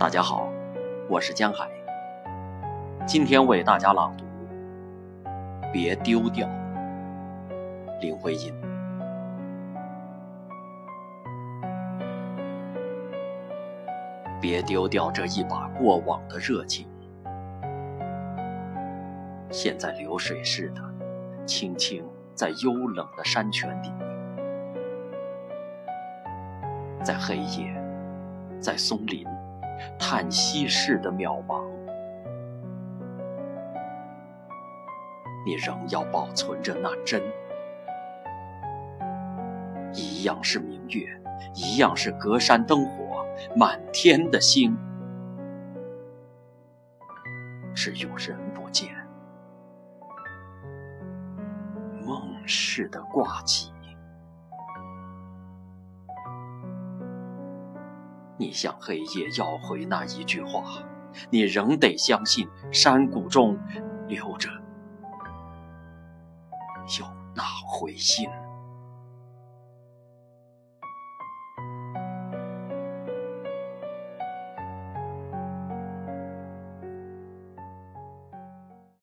大家好，我是江海。今天为大家朗读《别丢掉》，林徽因。别丢掉这一把过往的热情，现在流水似的，轻轻在幽冷的山泉底，在黑夜，在松林。叹息似的渺茫，你仍要保存着那真，一样是明月，一样是隔山灯火，满天的星，只有人不见，梦似的挂起。你向黑夜要回那一句话，你仍得相信山谷中留着有那回音。